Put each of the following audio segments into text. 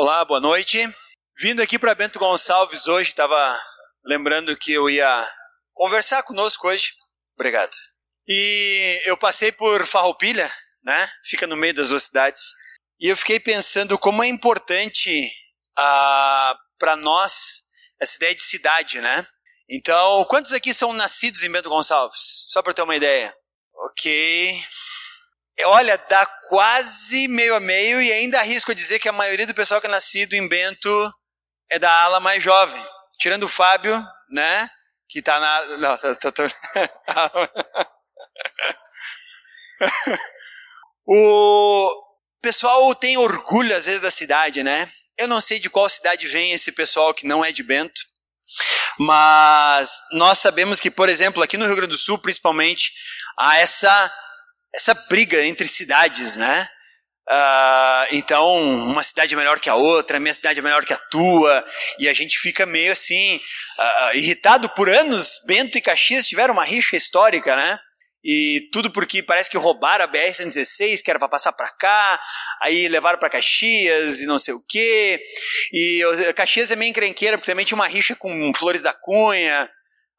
Olá, boa noite. Vindo aqui para Bento Gonçalves hoje, estava lembrando que eu ia conversar conosco hoje. Obrigado. E eu passei por Farroupilha, né? Fica no meio das duas cidades. E eu fiquei pensando como é importante ah, para nós essa ideia de cidade, né? Então, quantos aqui são nascidos em Bento Gonçalves? Só para ter uma ideia. Ok. Olha, dá quase meio a meio e ainda arrisco dizer que a maioria do pessoal que é nascido em Bento é da ala mais jovem. Tirando o Fábio, né? Que tá na. Não, tô... o pessoal tem orgulho às vezes da cidade, né? Eu não sei de qual cidade vem esse pessoal que não é de Bento, mas nós sabemos que, por exemplo, aqui no Rio Grande do Sul, principalmente, há essa essa briga entre cidades, né? Uh, então, uma cidade é melhor que a outra, minha cidade é melhor que a tua, e a gente fica meio assim, uh, irritado por anos. Bento e Caxias tiveram uma rixa histórica, né? E tudo porque parece que roubaram a BR-116, que era para passar para cá, aí levaram para Caxias e não sei o quê. E Caxias é meio encrenqueira, porque também tinha uma rixa com Flores da Cunha.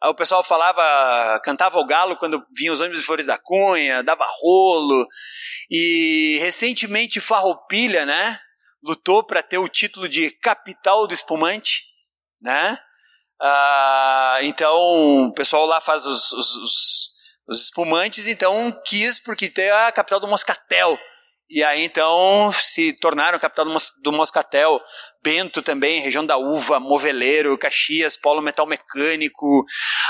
O pessoal falava, cantava o galo quando vinham os ônibus de Flores da Cunha, dava rolo. E recentemente Farroupilha, né, lutou para ter o título de capital do espumante, né? Ah, então o pessoal lá faz os, os, os, os espumantes, então quis porque tem a capital do Moscatel. E aí então se tornaram capital do, Mos do Moscatel, Bento também, região da uva, Moveleiro, Caxias, Polo Metal Mecânico.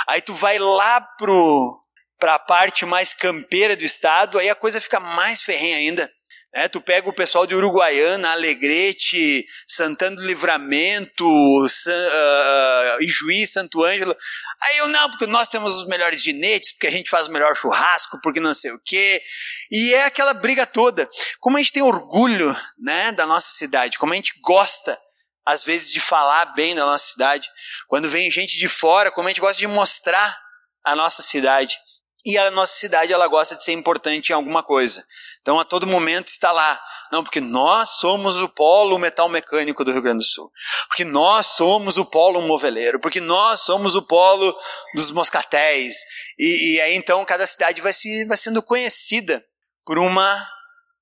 Aí tu vai lá pro para a parte mais campeira do estado, aí a coisa fica mais ferrenha ainda. É, tu pega o pessoal de Uruguaiana, Alegrete, Santana do Livramento, San, uh, Ijuí, Santo Ângelo. Aí eu, não, porque nós temos os melhores ginetes, porque a gente faz o melhor churrasco, porque não sei o quê. E é aquela briga toda. Como a gente tem orgulho né, da nossa cidade, como a gente gosta, às vezes, de falar bem da nossa cidade. Quando vem gente de fora, como a gente gosta de mostrar a nossa cidade. E a nossa cidade, ela gosta de ser importante em alguma coisa. Então, a todo momento está lá. Não, porque nós somos o polo metal mecânico do Rio Grande do Sul. Porque nós somos o polo moveleiro. Porque nós somos o polo dos moscatéis. E, e aí, então, cada cidade vai, se, vai sendo conhecida por uma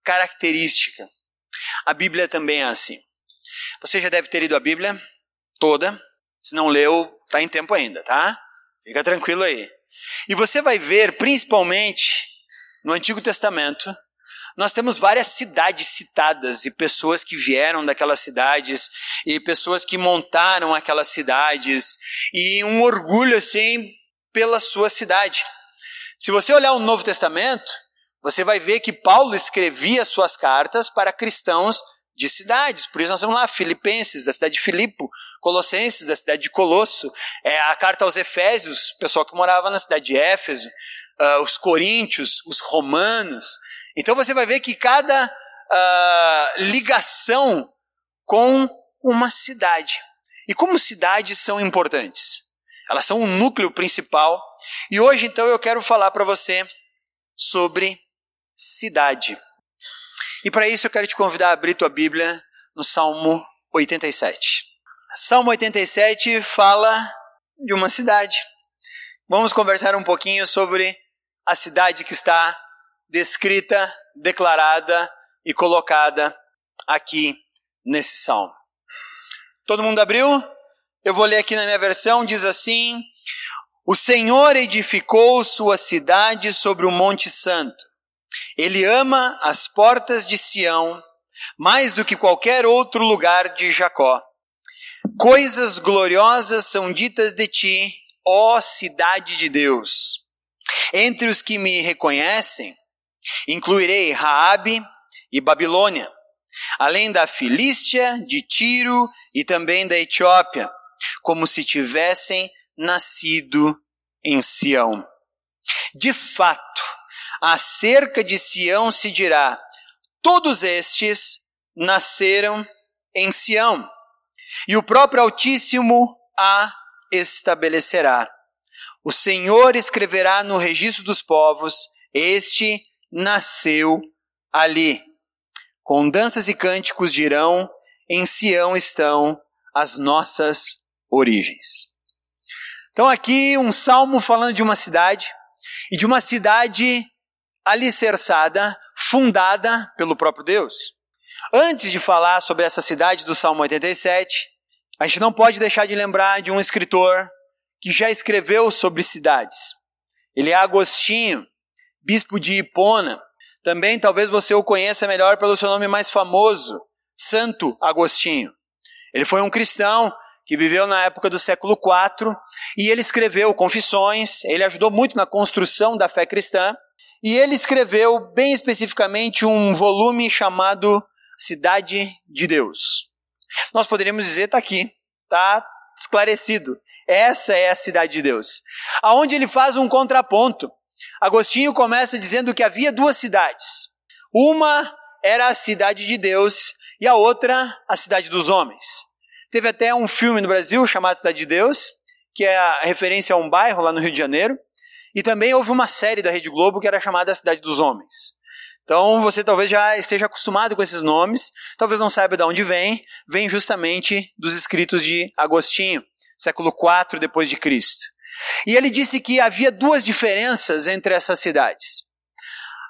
característica. A Bíblia também é assim. Você já deve ter lido a Bíblia toda. Se não leu, está em tempo ainda, tá? Fica tranquilo aí. E você vai ver, principalmente no Antigo Testamento, nós temos várias cidades citadas e pessoas que vieram daquelas cidades e pessoas que montaram aquelas cidades e um orgulho assim pela sua cidade. Se você olhar o Novo Testamento, você vai ver que Paulo escrevia suas cartas para cristãos de cidades. Por isso nós temos lá Filipenses, da cidade de Filipo, Colossenses, da cidade de Colosso, é, a carta aos Efésios, pessoal que morava na cidade de Éfeso, uh, os Coríntios, os Romanos. Então você vai ver que cada uh, ligação com uma cidade. E como cidades são importantes? Elas são o núcleo principal. E hoje, então, eu quero falar para você sobre cidade. E para isso eu quero te convidar a abrir tua Bíblia no Salmo 87. Salmo 87 fala de uma cidade. Vamos conversar um pouquinho sobre a cidade que está descrita, declarada e colocada aqui nesse salmo. Todo mundo abriu? Eu vou ler aqui na minha versão, diz assim: O Senhor edificou sua cidade sobre o Monte Santo. Ele ama as portas de Sião mais do que qualquer outro lugar de Jacó. Coisas gloriosas são ditas de ti, ó cidade de Deus. Entre os que me reconhecem, Incluirei Raabe e Babilônia, além da Filístia, de Tiro e também da Etiópia, como se tivessem nascido em Sião. De fato, acerca de Sião se dirá: todos estes nasceram em Sião, e o próprio Altíssimo a estabelecerá. O Senhor escreverá no registro dos povos: Este nasceu ali. Com danças e cânticos dirão: em Sião estão as nossas origens. Então, aqui um salmo falando de uma cidade, e de uma cidade alicerçada, fundada pelo próprio Deus. Antes de falar sobre essa cidade do Salmo 87, a gente não pode deixar de lembrar de um escritor que já escreveu sobre cidades. Ele é Agostinho, bispo de Hipona. Também talvez você o conheça melhor pelo seu nome mais famoso, Santo Agostinho. Ele foi um cristão que viveu na época do século IV e ele escreveu Confissões, ele ajudou muito na construção da fé cristã e ele escreveu bem especificamente um volume chamado Cidade de Deus. Nós poderíamos dizer, está aqui, está esclarecido. Essa é a cidade de Deus. Aonde ele faz um contraponto. Agostinho começa dizendo que havia duas cidades. Uma era a cidade de Deus e a outra a cidade dos homens. Teve até um filme no Brasil chamado Cidade de Deus, que é a referência a um bairro lá no Rio de Janeiro. E também houve uma série da Rede Globo que era chamada Cidade dos Homens. Então você talvez já esteja acostumado com esses nomes, talvez não saiba de onde vem, vem justamente dos escritos de Agostinho, século IV depois de Cristo. E ele disse que havia duas diferenças entre essas cidades.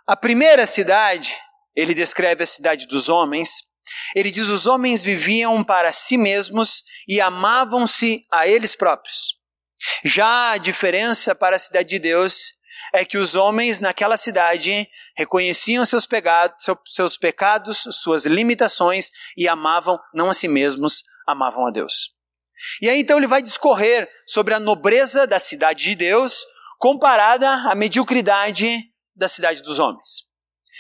A primeira cidade, ele descreve a cidade dos homens, ele diz: os homens viviam para si mesmos e amavam-se a eles próprios. Já a diferença para a cidade de Deus é que os homens naquela cidade reconheciam seus seus pecados, suas limitações e amavam não a si mesmos, amavam a Deus. E aí então ele vai discorrer sobre a nobreza da cidade de Deus comparada à mediocridade da cidade dos homens.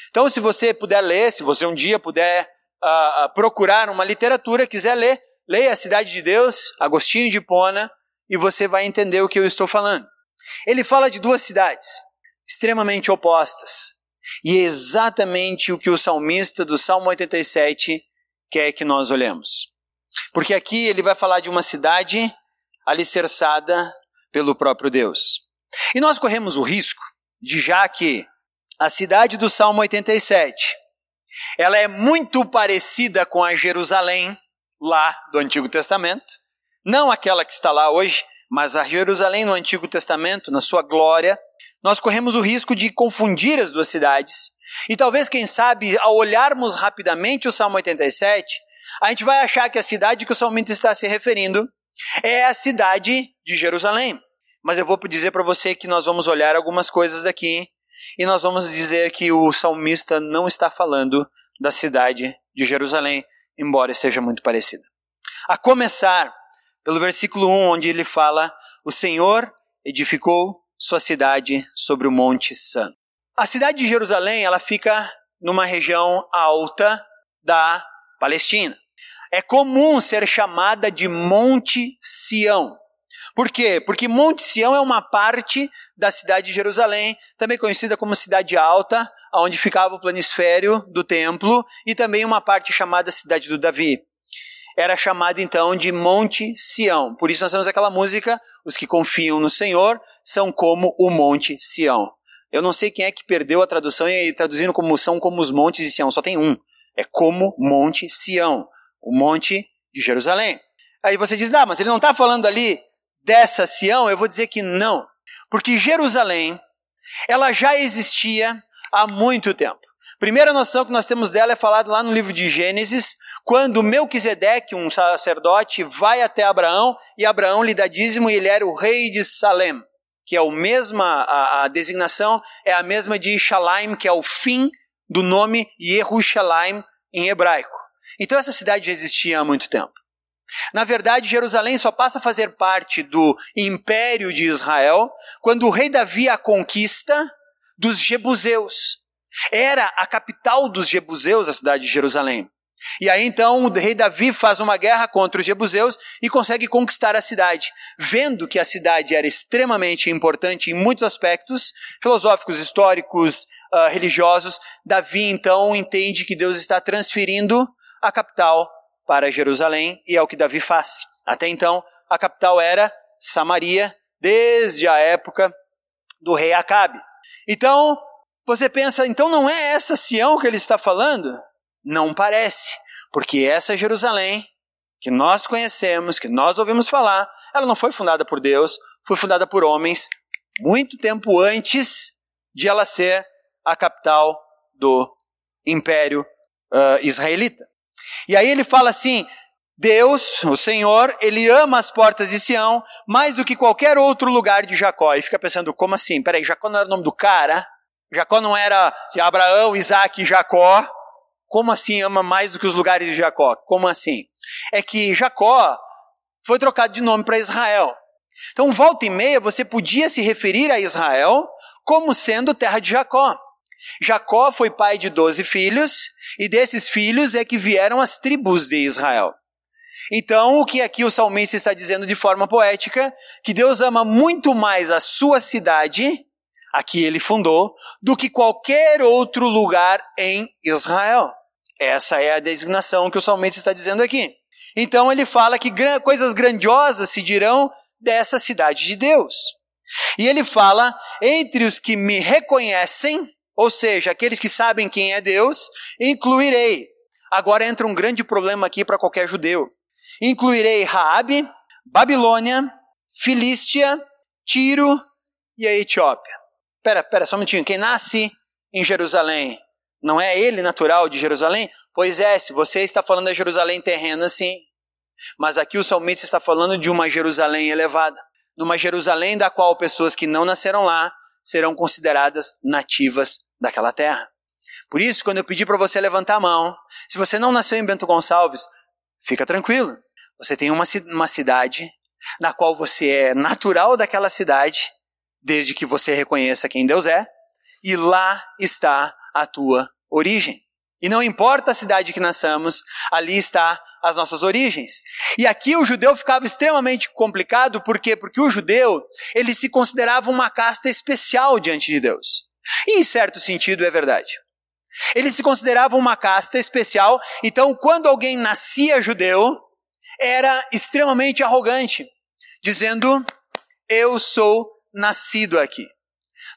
Então, se você puder ler, se você um dia puder uh, procurar uma literatura, quiser ler, leia a Cidade de Deus, Agostinho de Hipona, e você vai entender o que eu estou falando. Ele fala de duas cidades extremamente opostas. E é exatamente o que o salmista do Salmo 87 quer que nós olhemos. Porque aqui ele vai falar de uma cidade alicerçada pelo próprio Deus. E nós corremos o risco de, já que a cidade do Salmo 87 ela é muito parecida com a Jerusalém lá do Antigo Testamento, não aquela que está lá hoje, mas a Jerusalém no Antigo Testamento, na sua glória, nós corremos o risco de confundir as duas cidades. E talvez, quem sabe, ao olharmos rapidamente o Salmo 87, a gente vai achar que a cidade que o salmista está se referindo é a cidade de Jerusalém. Mas eu vou dizer para você que nós vamos olhar algumas coisas daqui e nós vamos dizer que o salmista não está falando da cidade de Jerusalém, embora seja muito parecida. A começar pelo versículo 1, onde ele fala: O Senhor edificou sua cidade sobre o Monte Santo. A cidade de Jerusalém, ela fica numa região alta da Palestina. É comum ser chamada de Monte Sião. Por quê? Porque Monte Sião é uma parte da cidade de Jerusalém, também conhecida como Cidade Alta, onde ficava o planisfério do templo, e também uma parte chamada Cidade do Davi. Era chamada então de Monte Sião. Por isso nós temos aquela música: Os que confiam no Senhor são como o Monte Sião. Eu não sei quem é que perdeu a tradução e traduzindo como são como os montes de Sião, só tem um. É como Monte Sião, o Monte de Jerusalém. Aí você diz, ah, mas ele não está falando ali dessa Sião, eu vou dizer que não. Porque Jerusalém, ela já existia há muito tempo. Primeira noção que nós temos dela é falada lá no livro de Gênesis, quando Melquisedeque, um sacerdote, vai até Abraão e Abraão lhe dá dízimo e ele era o rei de Salem, que é a mesma, a, a designação é a mesma de Shalaim, que é o fim do nome Yerushalayim em hebraico. Então essa cidade já existia há muito tempo. Na verdade, Jerusalém só passa a fazer parte do império de Israel quando o rei Davi a conquista dos Jebuseus. Era a capital dos Jebuseus, a cidade de Jerusalém. E aí então o rei Davi faz uma guerra contra os Jebuseus e consegue conquistar a cidade. Vendo que a cidade era extremamente importante em muitos aspectos, filosóficos, históricos, uh, religiosos, Davi então entende que Deus está transferindo a capital para Jerusalém, e é o que Davi faz. Até então, a capital era Samaria, desde a época do rei Acabe. Então, você pensa, então não é essa Sião que ele está falando? Não parece, Porque essa Jerusalém, que nós conhecemos, que nós ouvimos falar, ela não foi fundada por Deus, foi fundada por homens muito tempo antes de ela ser a capital do Império uh, Israelita. E aí ele fala assim: Deus, o Senhor, ele ama as portas de Sião mais do que qualquer outro lugar de Jacó. E fica pensando, como assim? Peraí, Jacó não era o nome do cara? Jacó não era Abraão, Isaac e Jacó? Como assim ama mais do que os lugares de Jacó? Como assim? É que Jacó foi trocado de nome para Israel. Então, volta e meia, você podia se referir a Israel como sendo terra de Jacó. Jacó foi pai de doze filhos, e desses filhos é que vieram as tribos de Israel. Então, o que aqui o salmista está dizendo de forma poética, que Deus ama muito mais a sua cidade, a que ele fundou, do que qualquer outro lugar em Israel. Essa é a designação que o salmista está dizendo aqui. Então ele fala que coisas grandiosas se dirão dessa cidade de Deus. E ele fala: entre os que me reconhecem, ou seja, aqueles que sabem quem é Deus, incluirei. Agora entra um grande problema aqui para qualquer judeu. Incluirei Raabe, Babilônia, Filístia, Tiro e a Etiópia. Pera, pera, só um minutinho. Quem nasce em Jerusalém não é ele natural de Jerusalém? Pois é, se você está falando da Jerusalém terrena, sim. Mas aqui o salmista está falando de uma Jerusalém elevada. Numa Jerusalém da qual pessoas que não nasceram lá serão consideradas nativas daquela terra. Por isso, quando eu pedi para você levantar a mão, se você não nasceu em Bento Gonçalves, fica tranquilo. Você tem uma, uma cidade na qual você é natural daquela cidade, desde que você reconheça quem Deus é, e lá está a tua origem. E não importa a cidade que nasçamos, ali está as nossas origens. E aqui o judeu ficava extremamente complicado, por quê? Porque o judeu, ele se considerava uma casta especial diante de Deus. E em certo sentido é verdade. Ele se considerava uma casta especial, então quando alguém nascia judeu, era extremamente arrogante, dizendo: Eu sou nascido aqui.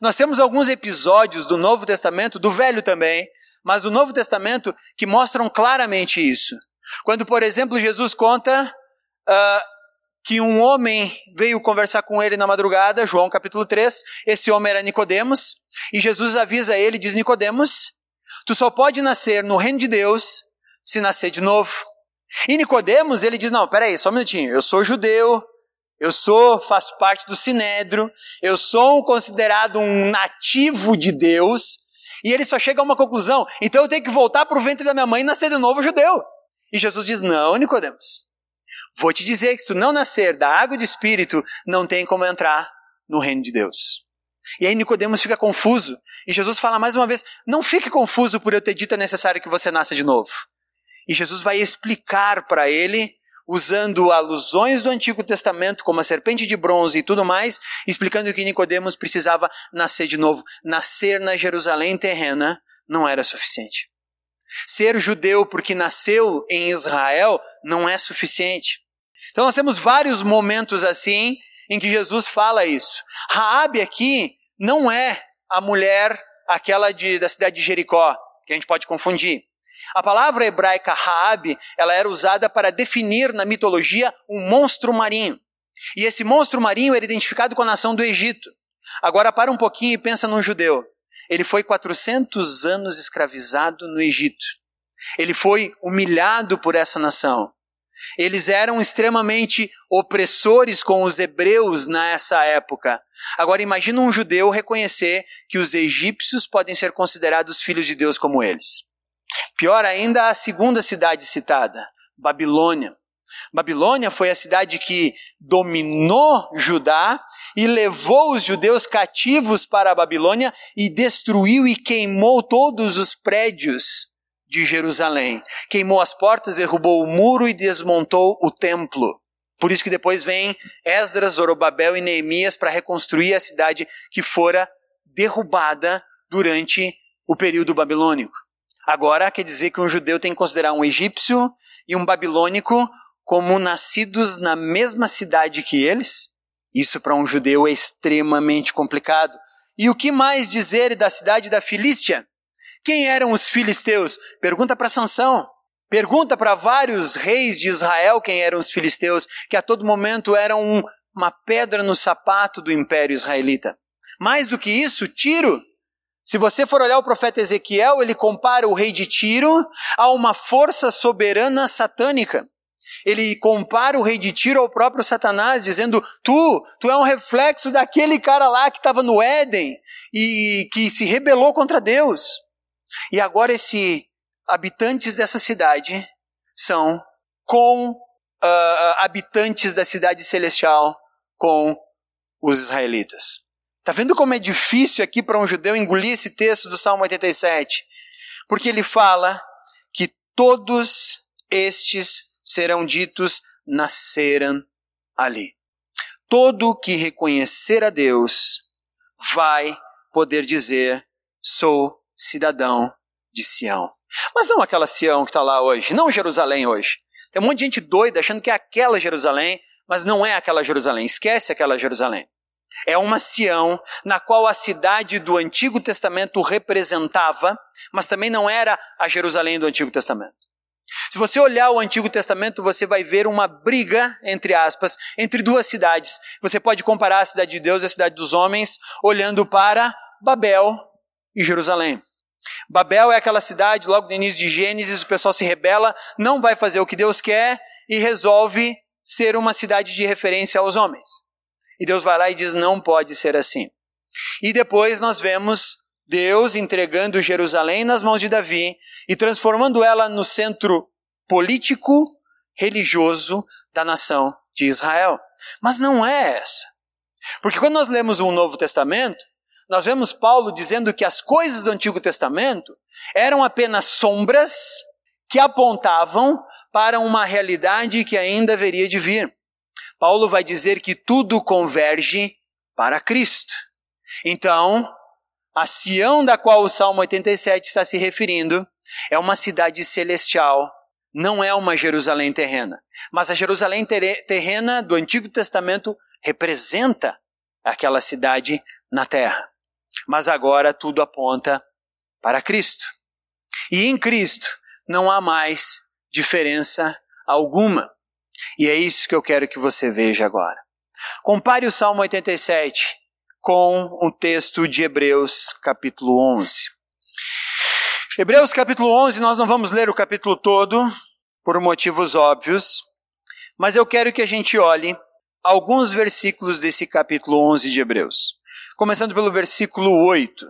Nós temos alguns episódios do Novo Testamento, do Velho também, mas do Novo Testamento que mostram claramente isso. Quando, por exemplo, Jesus conta uh, que um homem veio conversar com ele na madrugada, João capítulo 3, esse homem era Nicodemos, e Jesus avisa ele, diz Nicodemos, tu só pode nascer no reino de Deus se nascer de novo. E Nicodemos, ele diz: "Não, peraí, só um minutinho. Eu sou judeu, eu sou, faço parte do sinédrio, eu sou considerado um nativo de Deus, e ele só chega a uma conclusão, então eu tenho que voltar para o ventre da minha mãe e nascer de novo judeu. E Jesus diz: Não, Nicodemos. Vou te dizer que se tu não nascer da água de espírito, não tem como entrar no reino de Deus. E aí Nicodemos fica confuso. E Jesus fala mais uma vez: Não fique confuso por eu ter dito é necessário que você nasça de novo. E Jesus vai explicar para ele, usando alusões do Antigo Testamento, como a serpente de bronze e tudo mais, explicando que Nicodemos precisava nascer de novo. Nascer na Jerusalém terrena não era suficiente. Ser judeu porque nasceu em Israel não é suficiente. Então nós temos vários momentos assim em que Jesus fala isso. Raabe aqui não é a mulher aquela de, da cidade de Jericó, que a gente pode confundir. A palavra hebraica Raab, ela era usada para definir na mitologia um monstro marinho. E esse monstro marinho era identificado com a nação do Egito. Agora para um pouquinho e pensa num judeu. Ele foi 400 anos escravizado no Egito. Ele foi humilhado por essa nação. Eles eram extremamente opressores com os hebreus nessa época. Agora imagina um judeu reconhecer que os egípcios podem ser considerados filhos de Deus como eles. Pior ainda, a segunda cidade citada, Babilônia. Babilônia foi a cidade que dominou Judá e levou os judeus cativos para a Babilônia e destruiu e queimou todos os prédios de Jerusalém. Queimou as portas, derrubou o muro e desmontou o templo. Por isso que depois vem Esdras, Zorobabel e Neemias para reconstruir a cidade que fora derrubada durante o período babilônico. Agora quer dizer que um judeu tem que considerar um egípcio e um babilônico como nascidos na mesma cidade que eles? Isso para um judeu é extremamente complicado. E o que mais dizer da cidade da Filístia? Quem eram os filisteus? Pergunta para Sansão. Pergunta para vários reis de Israel quem eram os filisteus, que a todo momento eram um, uma pedra no sapato do império israelita. Mais do que isso, Tiro. Se você for olhar o profeta Ezequiel, ele compara o rei de Tiro a uma força soberana satânica. Ele compara o rei de Tiro ao próprio Satanás, dizendo: Tu, tu é um reflexo daquele cara lá que estava no Éden e que se rebelou contra Deus. E agora esse habitantes dessa cidade são com uh, habitantes da cidade celestial com os israelitas. Tá vendo como é difícil aqui para um judeu engolir esse texto do Salmo 87? Porque ele fala que todos estes serão ditos nasceram ali. Todo que reconhecer a Deus vai poder dizer: sou cidadão de Sião. Mas não aquela Sião que está lá hoje, não Jerusalém hoje. Tem um monte de gente doida achando que é aquela Jerusalém, mas não é aquela Jerusalém. Esquece aquela Jerusalém. É uma Sião na qual a cidade do Antigo Testamento representava, mas também não era a Jerusalém do Antigo Testamento. Se você olhar o Antigo Testamento, você vai ver uma briga, entre aspas, entre duas cidades. Você pode comparar a cidade de Deus e a cidade dos homens, olhando para Babel e Jerusalém. Babel é aquela cidade, logo no início de Gênesis, o pessoal se rebela, não vai fazer o que Deus quer e resolve ser uma cidade de referência aos homens. E Deus vai lá e diz: não pode ser assim. E depois nós vemos Deus entregando Jerusalém nas mãos de Davi e transformando ela no centro político, religioso da nação de Israel. Mas não é essa. Porque quando nós lemos o Novo Testamento, nós vemos Paulo dizendo que as coisas do Antigo Testamento eram apenas sombras que apontavam para uma realidade que ainda haveria de vir. Paulo vai dizer que tudo converge para Cristo. Então, a Sião da qual o Salmo 87 está se referindo é uma cidade celestial, não é uma Jerusalém terrena. Mas a Jerusalém terrena do Antigo Testamento representa aquela cidade na terra. Mas agora tudo aponta para Cristo. E em Cristo não há mais diferença alguma. E é isso que eu quero que você veja agora. Compare o Salmo 87 com o texto de Hebreus, capítulo 11. Hebreus, capítulo 11, nós não vamos ler o capítulo todo, por motivos óbvios, mas eu quero que a gente olhe alguns versículos desse capítulo 11 de Hebreus começando pelo versículo 8.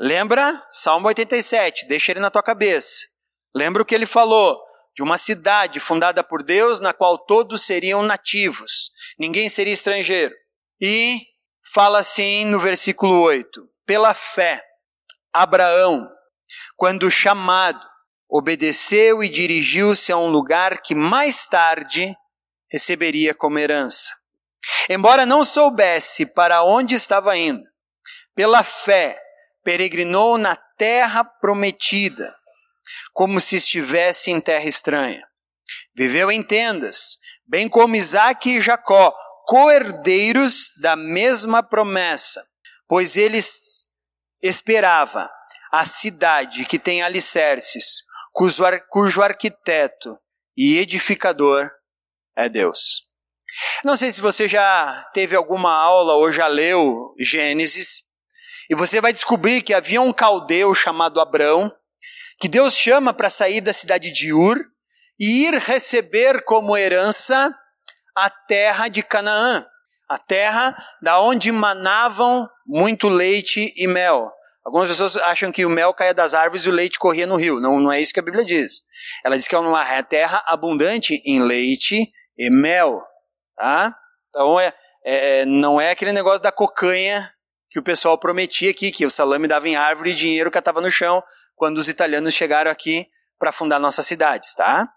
Lembra? Salmo 87, deixa ele na tua cabeça. Lembra o que ele falou? De uma cidade fundada por Deus, na qual todos seriam nativos, ninguém seria estrangeiro. E fala assim no versículo 8: Pela fé, Abraão, quando chamado, obedeceu e dirigiu-se a um lugar que mais tarde receberia como herança. Embora não soubesse para onde estava indo, pela fé peregrinou na terra prometida, como se estivesse em terra estranha. Viveu em tendas, bem como Isaac e Jacó, coerdeiros da mesma promessa, pois eles esperava a cidade que tem alicerces, cujo, cujo arquiteto e edificador é Deus. Não sei se você já teve alguma aula ou já leu Gênesis, e você vai descobrir que havia um caldeu chamado Abrão, que Deus chama para sair da cidade de Ur e ir receber como herança a terra de Canaã, a terra da onde manavam muito leite e mel. Algumas pessoas acham que o mel caía das árvores e o leite corria no rio. Não, não é isso que a Bíblia diz. Ela diz que é uma terra abundante em leite e mel. Tá? Então é, é, não é aquele negócio da cocanha que o pessoal prometia aqui, que o salame dava em árvore e dinheiro que estava no chão quando os italianos chegaram aqui para fundar nossas cidades, tá?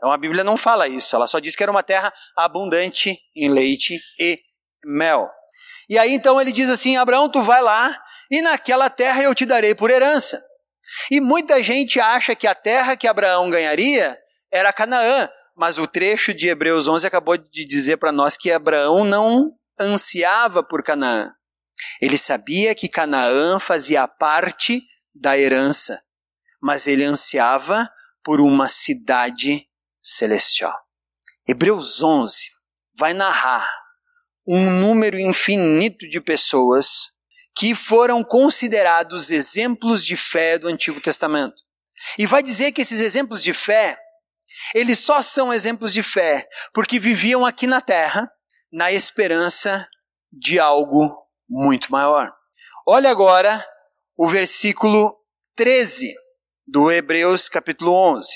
Então a Bíblia não fala isso, ela só diz que era uma terra abundante em leite e mel. E aí então ele diz assim: Abraão, tu vai lá e naquela terra eu te darei por herança. E muita gente acha que a terra que Abraão ganharia era Canaã, mas o trecho de Hebreus 11 acabou de dizer para nós que Abraão não ansiava por Canaã. Ele sabia que Canaã fazia parte da herança, mas ele ansiava por uma cidade celestial. Hebreus 11 vai narrar um número infinito de pessoas que foram considerados exemplos de fé do Antigo Testamento. E vai dizer que esses exemplos de fé, eles só são exemplos de fé porque viviam aqui na terra na esperança de algo muito maior. Olha agora o versículo 13 do Hebreus capítulo 11.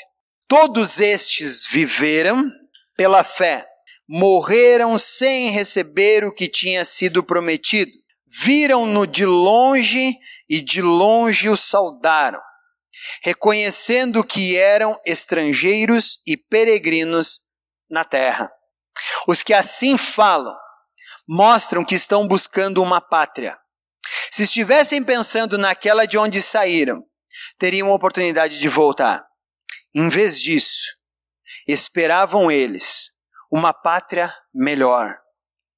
Todos estes viveram pela fé, morreram sem receber o que tinha sido prometido, viram-no de longe e de longe o saudaram, reconhecendo que eram estrangeiros e peregrinos na terra. Os que assim falam mostram que estão buscando uma pátria. Se estivessem pensando naquela de onde saíram, teriam a oportunidade de voltar. Em vez disso, esperavam eles uma pátria melhor.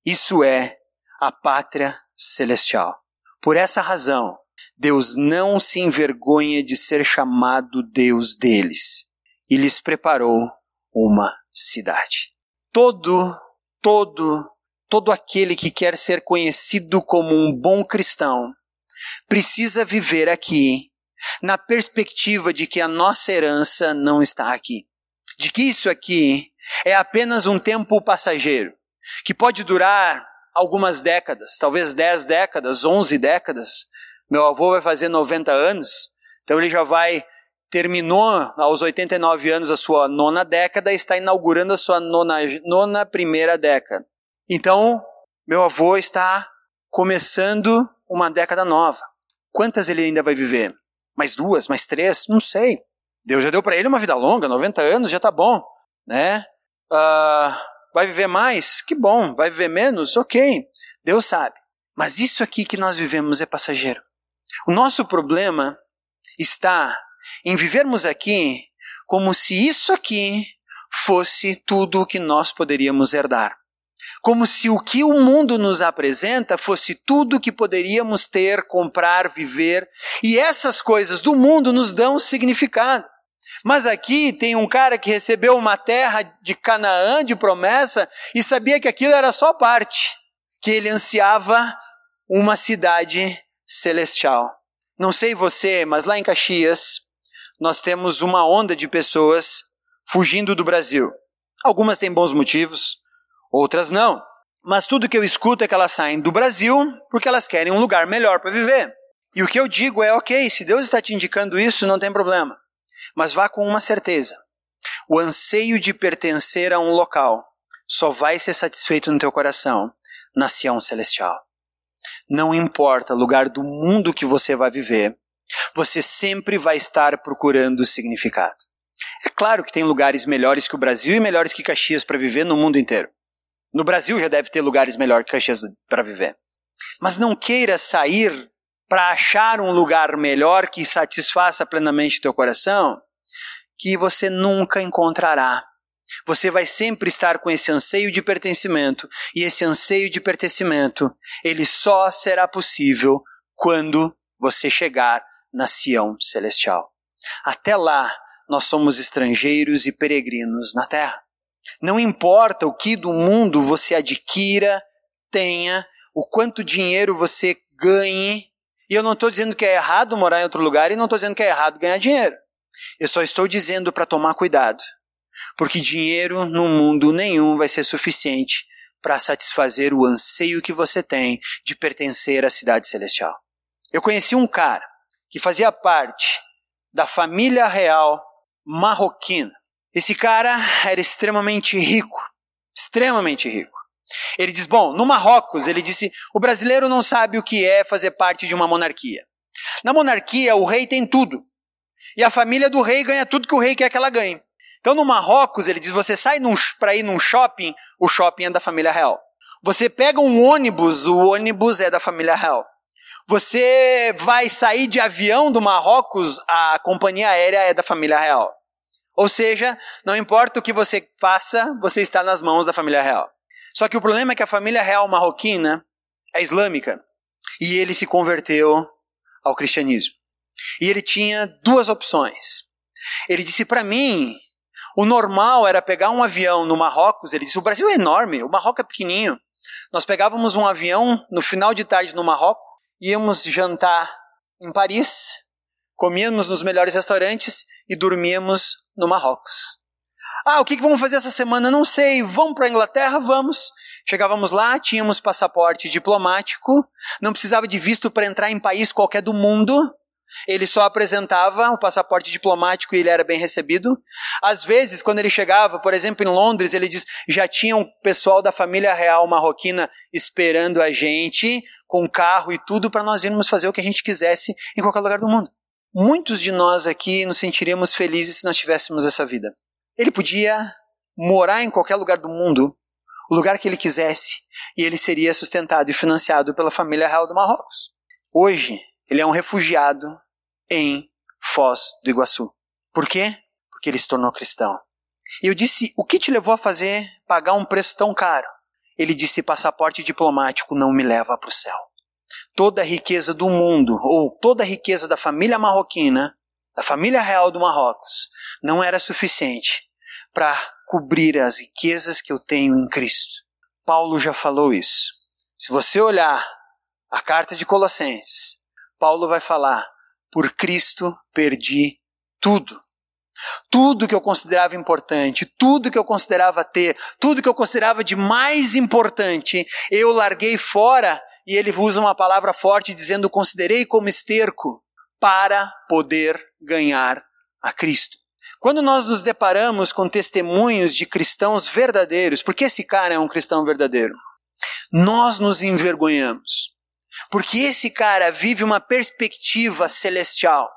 Isso é a pátria celestial. Por essa razão, Deus não se envergonha de ser chamado Deus deles e lhes preparou uma cidade. Todo, todo, todo aquele que quer ser conhecido como um bom cristão precisa viver aqui na perspectiva de que a nossa herança não está aqui. De que isso aqui é apenas um tempo passageiro, que pode durar algumas décadas, talvez 10 décadas, 11 décadas. Meu avô vai fazer 90 anos, então ele já vai terminou aos 89 anos a sua nona década e está inaugurando a sua nona, nona primeira década. Então, meu avô está começando uma década nova. Quantas ele ainda vai viver? Mais duas, mais três, não sei. Deus já deu para ele uma vida longa, 90 anos já tá bom, né? Uh, vai viver mais? Que bom. Vai viver menos? Ok. Deus sabe. Mas isso aqui que nós vivemos é passageiro. O nosso problema está em vivermos aqui como se isso aqui fosse tudo o que nós poderíamos herdar como se o que o mundo nos apresenta fosse tudo que poderíamos ter, comprar, viver, e essas coisas do mundo nos dão significado. Mas aqui tem um cara que recebeu uma terra de Canaã de promessa e sabia que aquilo era só parte, que ele ansiava uma cidade celestial. Não sei você, mas lá em Caxias nós temos uma onda de pessoas fugindo do Brasil. Algumas têm bons motivos, outras não. Mas tudo que eu escuto é que elas saem do Brasil porque elas querem um lugar melhor para viver. E o que eu digo é: ok, se Deus está te indicando isso, não tem problema. Mas vá com uma certeza: o anseio de pertencer a um local só vai ser satisfeito no teu coração na Sião Celestial. Não importa o lugar do mundo que você vai viver, você sempre vai estar procurando significado. É claro que tem lugares melhores que o Brasil e melhores que Caxias para viver no mundo inteiro. No Brasil já deve ter lugares melhores que Caxias para viver. Mas não queira sair para achar um lugar melhor que satisfaça plenamente teu coração, que você nunca encontrará. Você vai sempre estar com esse anseio de pertencimento, e esse anseio de pertencimento, ele só será possível quando você chegar na Sião celestial. Até lá, nós somos estrangeiros e peregrinos na terra. Não importa o que do mundo você adquira, tenha, o quanto dinheiro você ganhe. E eu não estou dizendo que é errado morar em outro lugar e não estou dizendo que é errado ganhar dinheiro. Eu só estou dizendo para tomar cuidado. Porque dinheiro no mundo nenhum vai ser suficiente para satisfazer o anseio que você tem de pertencer à cidade celestial. Eu conheci um cara que fazia parte da família real marroquina. Esse cara era extremamente rico, extremamente rico. Ele diz: Bom, no Marrocos, ele disse: o brasileiro não sabe o que é fazer parte de uma monarquia. Na monarquia, o rei tem tudo. E a família do rei ganha tudo que o rei quer que ela ganhe. Então, no Marrocos, ele diz: você sai para ir num shopping, o shopping é da família real. Você pega um ônibus, o ônibus é da família real. Você vai sair de avião do Marrocos, a companhia aérea é da família real. Ou seja, não importa o que você faça, você está nas mãos da família real. Só que o problema é que a família real marroquina é islâmica e ele se converteu ao cristianismo. E ele tinha duas opções. Ele disse para mim, o normal era pegar um avião no Marrocos. Ele disse: o Brasil é enorme, o Marrocos é pequenininho. Nós pegávamos um avião no final de tarde no Marrocos, íamos jantar em Paris, comíamos nos melhores restaurantes e dormíamos no Marrocos. Ah, o que vamos fazer essa semana? Não sei. Vamos para a Inglaterra? Vamos. Chegávamos lá, tínhamos passaporte diplomático, não precisava de visto para entrar em país qualquer do mundo. Ele só apresentava o passaporte diplomático e ele era bem recebido. Às vezes, quando ele chegava, por exemplo, em Londres, ele diz: já tinha um pessoal da família real marroquina esperando a gente, com carro e tudo, para nós irmos fazer o que a gente quisesse em qualquer lugar do mundo. Muitos de nós aqui nos sentiríamos felizes se nós tivéssemos essa vida. Ele podia morar em qualquer lugar do mundo, o lugar que ele quisesse, e ele seria sustentado e financiado pela família real do Marrocos. Hoje, ele é um refugiado em Foz do Iguaçu. Por quê? Porque ele se tornou cristão. E eu disse: O que te levou a fazer pagar um preço tão caro? Ele disse: Passaporte diplomático não me leva para o céu. Toda a riqueza do mundo, ou toda a riqueza da família marroquina, da família real do Marrocos, não era suficiente para cobrir as riquezas que eu tenho em Cristo. Paulo já falou isso. Se você olhar a carta de Colossenses, Paulo vai falar: por Cristo perdi tudo. Tudo que eu considerava importante, tudo que eu considerava ter, tudo que eu considerava de mais importante, eu larguei fora, e ele usa uma palavra forte dizendo: considerei como esterco para poder ganhar a Cristo. Quando nós nos deparamos com testemunhos de cristãos verdadeiros, porque esse cara é um cristão verdadeiro, nós nos envergonhamos. Porque esse cara vive uma perspectiva celestial.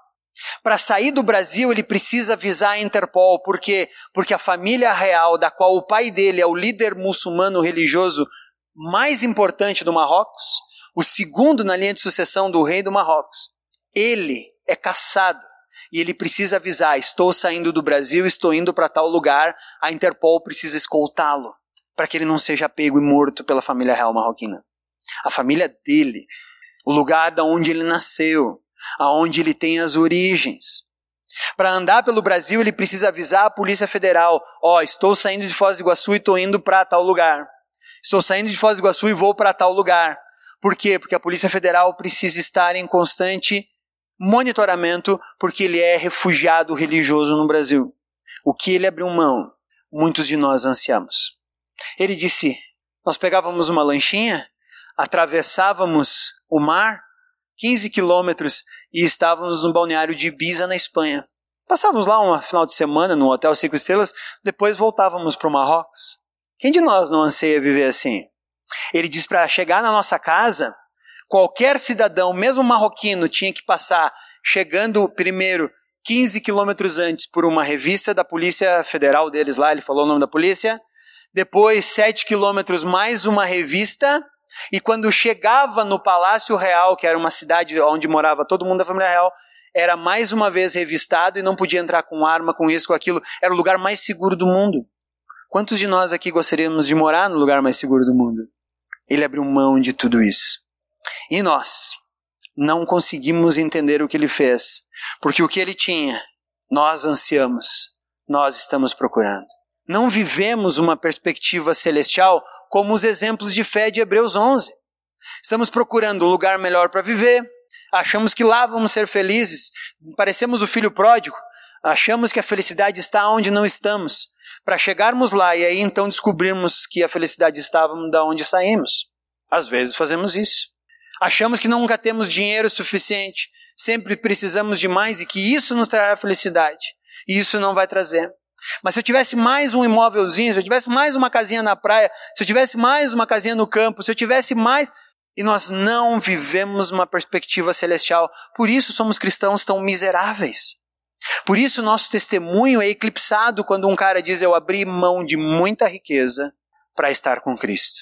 Para sair do Brasil, ele precisa avisar a Interpol, por quê? Porque a família real, da qual o pai dele é o líder muçulmano religioso mais importante do Marrocos, o segundo na linha de sucessão do rei do Marrocos, ele é caçado e ele precisa avisar: estou saindo do Brasil, estou indo para tal lugar, a Interpol precisa escoltá-lo para que ele não seja pego e morto pela família real marroquina a família dele, o lugar da onde ele nasceu, aonde ele tem as origens. Para andar pelo Brasil, ele precisa avisar a Polícia Federal: ó, oh, estou saindo de Foz do Iguaçu e estou indo para tal lugar. Estou saindo de Foz do Iguaçu e vou para tal lugar. Por quê? Porque a Polícia Federal precisa estar em constante monitoramento, porque ele é refugiado religioso no Brasil. O que ele abriu mão, muitos de nós ansiamos. Ele disse: Nós pegávamos uma lanchinha atravessávamos o mar, 15 quilômetros, e estávamos no balneário de Ibiza, na Espanha. Passávamos lá um final de semana no Hotel Cinco Estrelas, depois voltávamos para o Marrocos. Quem de nós não anseia viver assim? Ele diz para chegar na nossa casa, qualquer cidadão, mesmo marroquino, tinha que passar, chegando primeiro 15 quilômetros antes por uma revista da Polícia Federal deles lá, ele falou o nome da polícia, depois 7 quilômetros mais uma revista, e quando chegava no Palácio Real, que era uma cidade onde morava todo mundo da família real, era mais uma vez revistado e não podia entrar com arma, com isso, com aquilo. Era o lugar mais seguro do mundo. Quantos de nós aqui gostaríamos de morar no lugar mais seguro do mundo? Ele abriu mão de tudo isso. E nós não conseguimos entender o que ele fez, porque o que ele tinha, nós ansiamos, nós estamos procurando. Não vivemos uma perspectiva celestial como os exemplos de fé de Hebreus 11. Estamos procurando um lugar melhor para viver, achamos que lá vamos ser felizes, parecemos o filho pródigo, achamos que a felicidade está onde não estamos, para chegarmos lá e aí então descobrirmos que a felicidade estava da onde saímos. Às vezes fazemos isso. Achamos que nunca temos dinheiro suficiente, sempre precisamos de mais e que isso nos trará felicidade. E isso não vai trazer. Mas se eu tivesse mais um imóvelzinho, se eu tivesse mais uma casinha na praia, se eu tivesse mais uma casinha no campo, se eu tivesse mais. E nós não vivemos uma perspectiva celestial. Por isso somos cristãos tão miseráveis. Por isso nosso testemunho é eclipsado quando um cara diz: Eu abri mão de muita riqueza para estar com Cristo.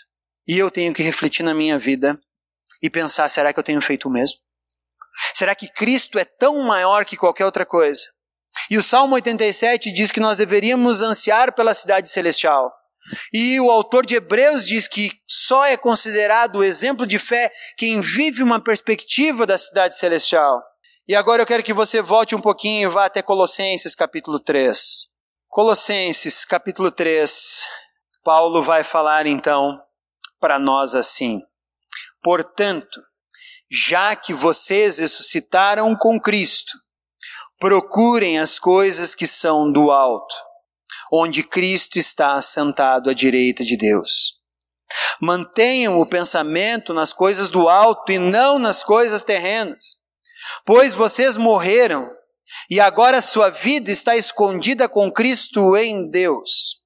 E eu tenho que refletir na minha vida e pensar: será que eu tenho feito o mesmo? Será que Cristo é tão maior que qualquer outra coisa? E o Salmo 87 diz que nós deveríamos ansiar pela cidade celestial. E o autor de Hebreus diz que só é considerado o exemplo de fé quem vive uma perspectiva da cidade celestial. E agora eu quero que você volte um pouquinho e vá até Colossenses capítulo 3. Colossenses capítulo 3. Paulo vai falar então para nós assim: Portanto, já que vocês ressuscitaram com Cristo, procurem as coisas que são do alto, onde Cristo está assentado à direita de Deus. Mantenham o pensamento nas coisas do alto e não nas coisas terrenas, pois vocês morreram e agora sua vida está escondida com Cristo em Deus.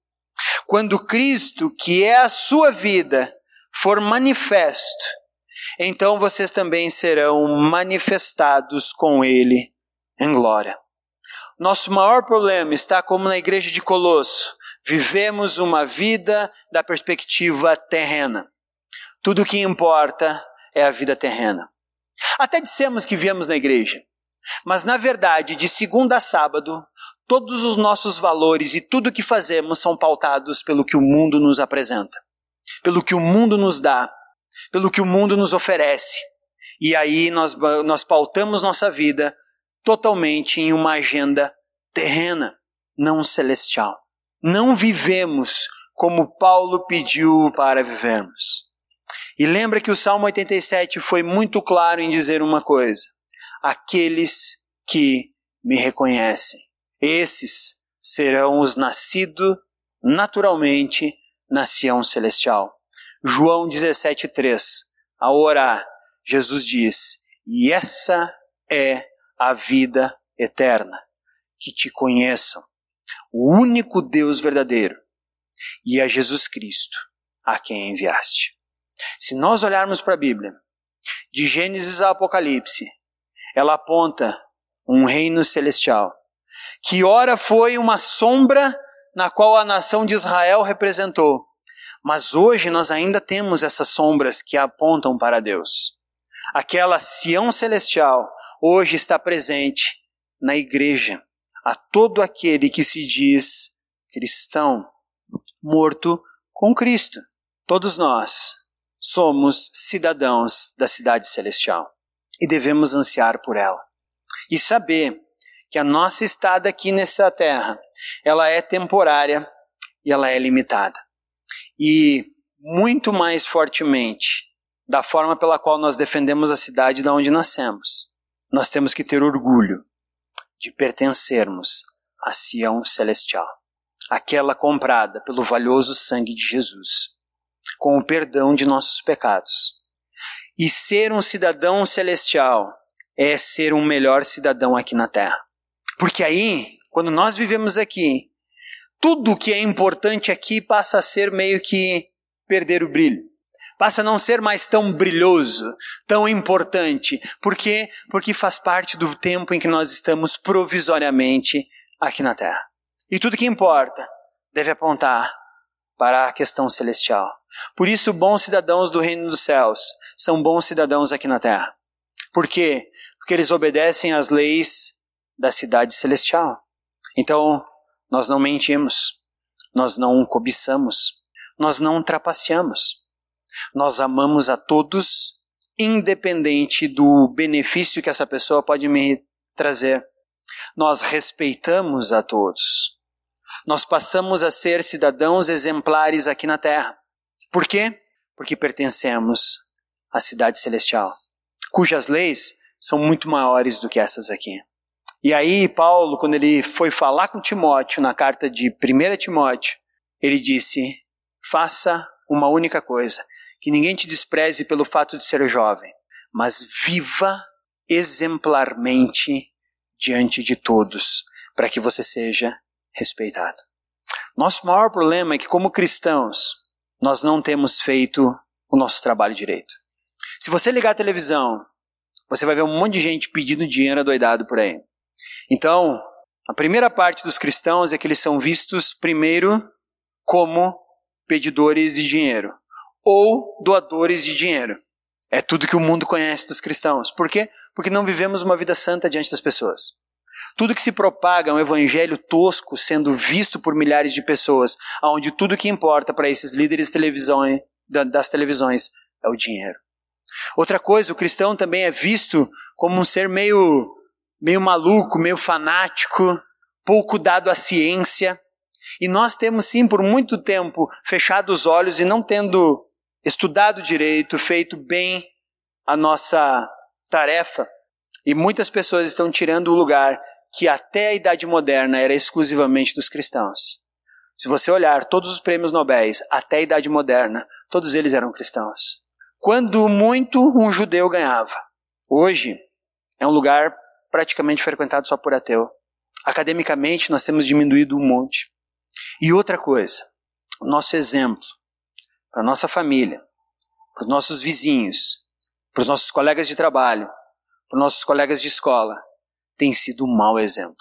Quando Cristo, que é a sua vida, for manifesto, então vocês também serão manifestados com Ele em glória. Nosso maior problema está como na igreja de Colosso. Vivemos uma vida da perspectiva terrena. Tudo o que importa é a vida terrena. Até dissemos que viemos na igreja, mas na verdade, de segunda a sábado, todos os nossos valores e tudo o que fazemos são pautados pelo que o mundo nos apresenta, pelo que o mundo nos dá, pelo que o mundo nos oferece. E aí nós, nós pautamos nossa vida totalmente em uma agenda terrena, não celestial. Não vivemos como Paulo pediu para vivermos. E lembra que o Salmo 87 foi muito claro em dizer uma coisa: aqueles que me reconhecem, esses serão os nascidos naturalmente na Sião celestial. João 17:3. Ao orar, Jesus diz: "E essa é a vida eterna, que te conheçam, o único Deus verdadeiro, e a Jesus Cristo, a quem enviaste. Se nós olharmos para a Bíblia, de Gênesis a Apocalipse, ela aponta um reino celestial, que ora foi uma sombra na qual a nação de Israel representou, mas hoje nós ainda temos essas sombras que apontam para Deus. Aquela Sião celestial hoje está presente na igreja a todo aquele que se diz cristão, morto com Cristo. Todos nós somos cidadãos da cidade celestial e devemos ansiar por ela. E saber que a nossa estada aqui nessa terra, ela é temporária e ela é limitada. E muito mais fortemente da forma pela qual nós defendemos a cidade da onde nascemos nós temos que ter orgulho de pertencermos à Sião celestial, aquela comprada pelo valioso sangue de Jesus, com o perdão de nossos pecados. E ser um cidadão celestial é ser um melhor cidadão aqui na terra. Porque aí, quando nós vivemos aqui, tudo que é importante aqui passa a ser meio que perder o brilho passa a não ser mais tão brilhoso, tão importante. Por quê? Porque faz parte do tempo em que nós estamos provisoriamente aqui na Terra. E tudo que importa deve apontar para a questão celestial. Por isso, bons cidadãos do reino dos céus são bons cidadãos aqui na Terra. Por quê? Porque eles obedecem às leis da cidade celestial. Então, nós não mentimos, nós não cobiçamos, nós não trapaceamos. Nós amamos a todos, independente do benefício que essa pessoa pode me trazer. Nós respeitamos a todos. Nós passamos a ser cidadãos exemplares aqui na terra. Por quê? Porque pertencemos à cidade celestial, cujas leis são muito maiores do que essas aqui. E aí, Paulo, quando ele foi falar com Timóteo na carta de 1 Timóteo, ele disse: faça uma única coisa, que ninguém te despreze pelo fato de ser jovem, mas viva exemplarmente diante de todos, para que você seja respeitado. Nosso maior problema é que, como cristãos, nós não temos feito o nosso trabalho direito. Se você ligar a televisão, você vai ver um monte de gente pedindo dinheiro adoidado por aí. Então, a primeira parte dos cristãos é que eles são vistos primeiro como pedidores de dinheiro ou doadores de dinheiro. É tudo que o mundo conhece dos cristãos. Por quê? Porque não vivemos uma vida santa diante das pessoas. Tudo que se propaga é um evangelho tosco sendo visto por milhares de pessoas, onde tudo que importa para esses líderes das televisões é o dinheiro. Outra coisa, o cristão também é visto como um ser meio meio maluco, meio fanático, pouco dado à ciência. E nós temos sim por muito tempo fechado os olhos e não tendo estudado direito, feito bem a nossa tarefa. E muitas pessoas estão tirando o lugar que até a idade moderna era exclusivamente dos cristãos. Se você olhar todos os prêmios Nobel até a idade moderna, todos eles eram cristãos. Quando muito um judeu ganhava. Hoje é um lugar praticamente frequentado só por ateu. Academicamente nós temos diminuído um monte. E outra coisa, o nosso exemplo para nossa família, para os nossos vizinhos, para os nossos colegas de trabalho, para os nossos colegas de escola, tem sido um mau exemplo.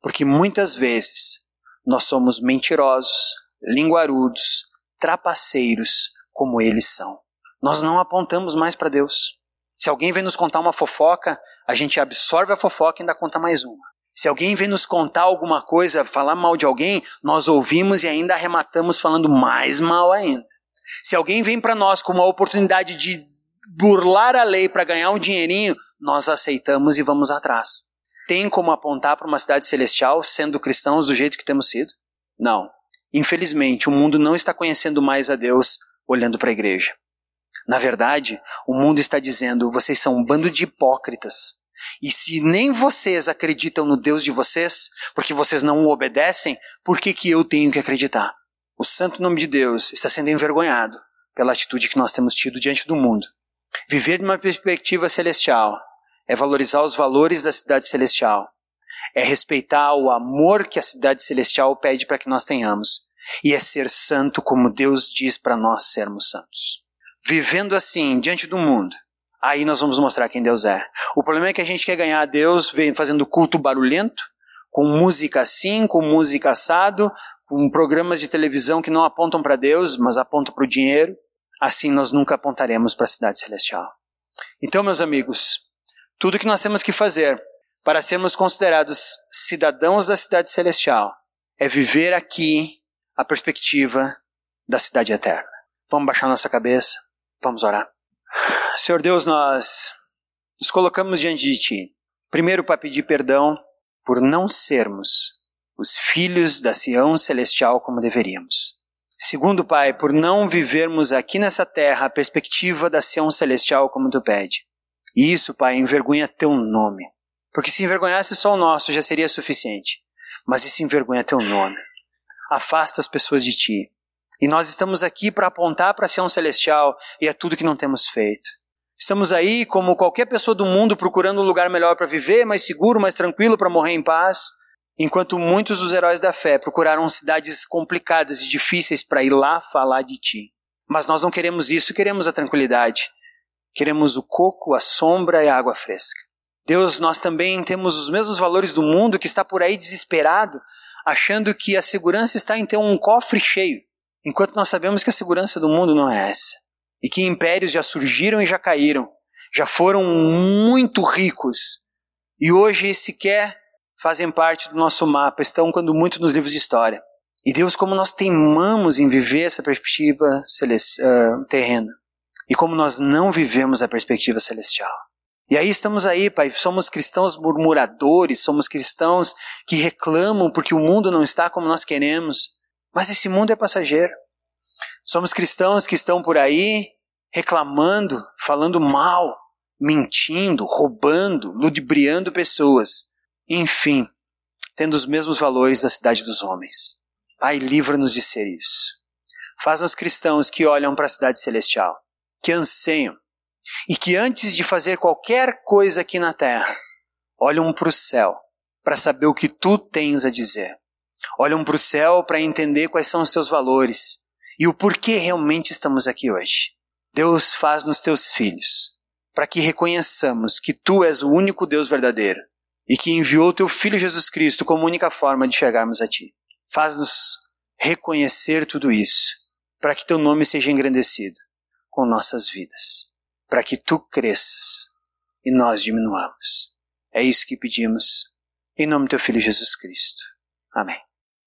Porque muitas vezes nós somos mentirosos, linguarudos, trapaceiros, como eles são. Nós não apontamos mais para Deus. Se alguém vem nos contar uma fofoca, a gente absorve a fofoca e ainda conta mais uma. Se alguém vem nos contar alguma coisa, falar mal de alguém, nós ouvimos e ainda arrematamos falando mais mal ainda. Se alguém vem para nós com uma oportunidade de burlar a lei para ganhar um dinheirinho, nós aceitamos e vamos atrás. Tem como apontar para uma cidade celestial sendo cristãos do jeito que temos sido? Não. Infelizmente, o mundo não está conhecendo mais a Deus olhando para a igreja. Na verdade, o mundo está dizendo: vocês são um bando de hipócritas. E se nem vocês acreditam no Deus de vocês, porque vocês não o obedecem, por que, que eu tenho que acreditar? O santo nome de Deus está sendo envergonhado pela atitude que nós temos tido diante do mundo. Viver de uma perspectiva celestial é valorizar os valores da cidade celestial, é respeitar o amor que a cidade celestial pede para que nós tenhamos, e é ser santo como Deus diz para nós sermos santos. Vivendo assim diante do mundo, aí nós vamos mostrar quem Deus é. O problema é que a gente quer ganhar a Deus fazendo culto barulhento, com música assim, com música assado, com programas de televisão que não apontam para Deus, mas apontam para o dinheiro. Assim nós nunca apontaremos para a cidade celestial. Então, meus amigos, tudo que nós temos que fazer para sermos considerados cidadãos da cidade celestial é viver aqui a perspectiva da cidade eterna. Vamos baixar nossa cabeça, vamos orar. Senhor Deus, nós nos colocamos diante de Ti. Primeiro, para pedir perdão por não sermos os filhos da Sião celestial como deveríamos. Segundo, Pai, por não vivermos aqui nessa terra a perspectiva da Sião celestial como Tu pede. Isso, Pai, envergonha Teu nome. Porque se envergonhasse só o nosso já seria suficiente. Mas isso envergonha Teu nome. Afasta as pessoas de Ti. E nós estamos aqui para apontar para a Sião celestial e é tudo que não temos feito. Estamos aí, como qualquer pessoa do mundo, procurando um lugar melhor para viver, mais seguro, mais tranquilo, para morrer em paz, enquanto muitos dos heróis da fé procuraram cidades complicadas e difíceis para ir lá falar de ti. Mas nós não queremos isso, queremos a tranquilidade. Queremos o coco, a sombra e a água fresca. Deus, nós também temos os mesmos valores do mundo que está por aí desesperado, achando que a segurança está em ter um cofre cheio, enquanto nós sabemos que a segurança do mundo não é essa e que impérios já surgiram e já caíram, já foram muito ricos e hoje sequer fazem parte do nosso mapa, estão quando muito nos livros de história. E Deus, como nós teimamos em viver essa perspectiva uh, terrena e como nós não vivemos a perspectiva celestial. E aí estamos aí, Pai, somos cristãos murmuradores, somos cristãos que reclamam porque o mundo não está como nós queremos, mas esse mundo é passageiro. Somos cristãos que estão por aí reclamando, falando mal, mentindo, roubando, ludibriando pessoas. Enfim, tendo os mesmos valores da cidade dos homens. Pai, livra-nos de ser isso. Faz-nos cristãos que olham para a cidade celestial, que anseiam e que antes de fazer qualquer coisa aqui na terra, olham para o céu para saber o que tu tens a dizer. Olham para o céu para entender quais são os teus valores e o porquê realmente estamos aqui hoje. Deus faz nos teus filhos, para que reconheçamos que tu és o único Deus verdadeiro e que enviou teu filho Jesus Cristo como única forma de chegarmos a ti. Faz-nos reconhecer tudo isso, para que teu nome seja engrandecido com nossas vidas, para que tu cresças e nós diminuamos. É isso que pedimos, em nome do teu filho Jesus Cristo. Amém.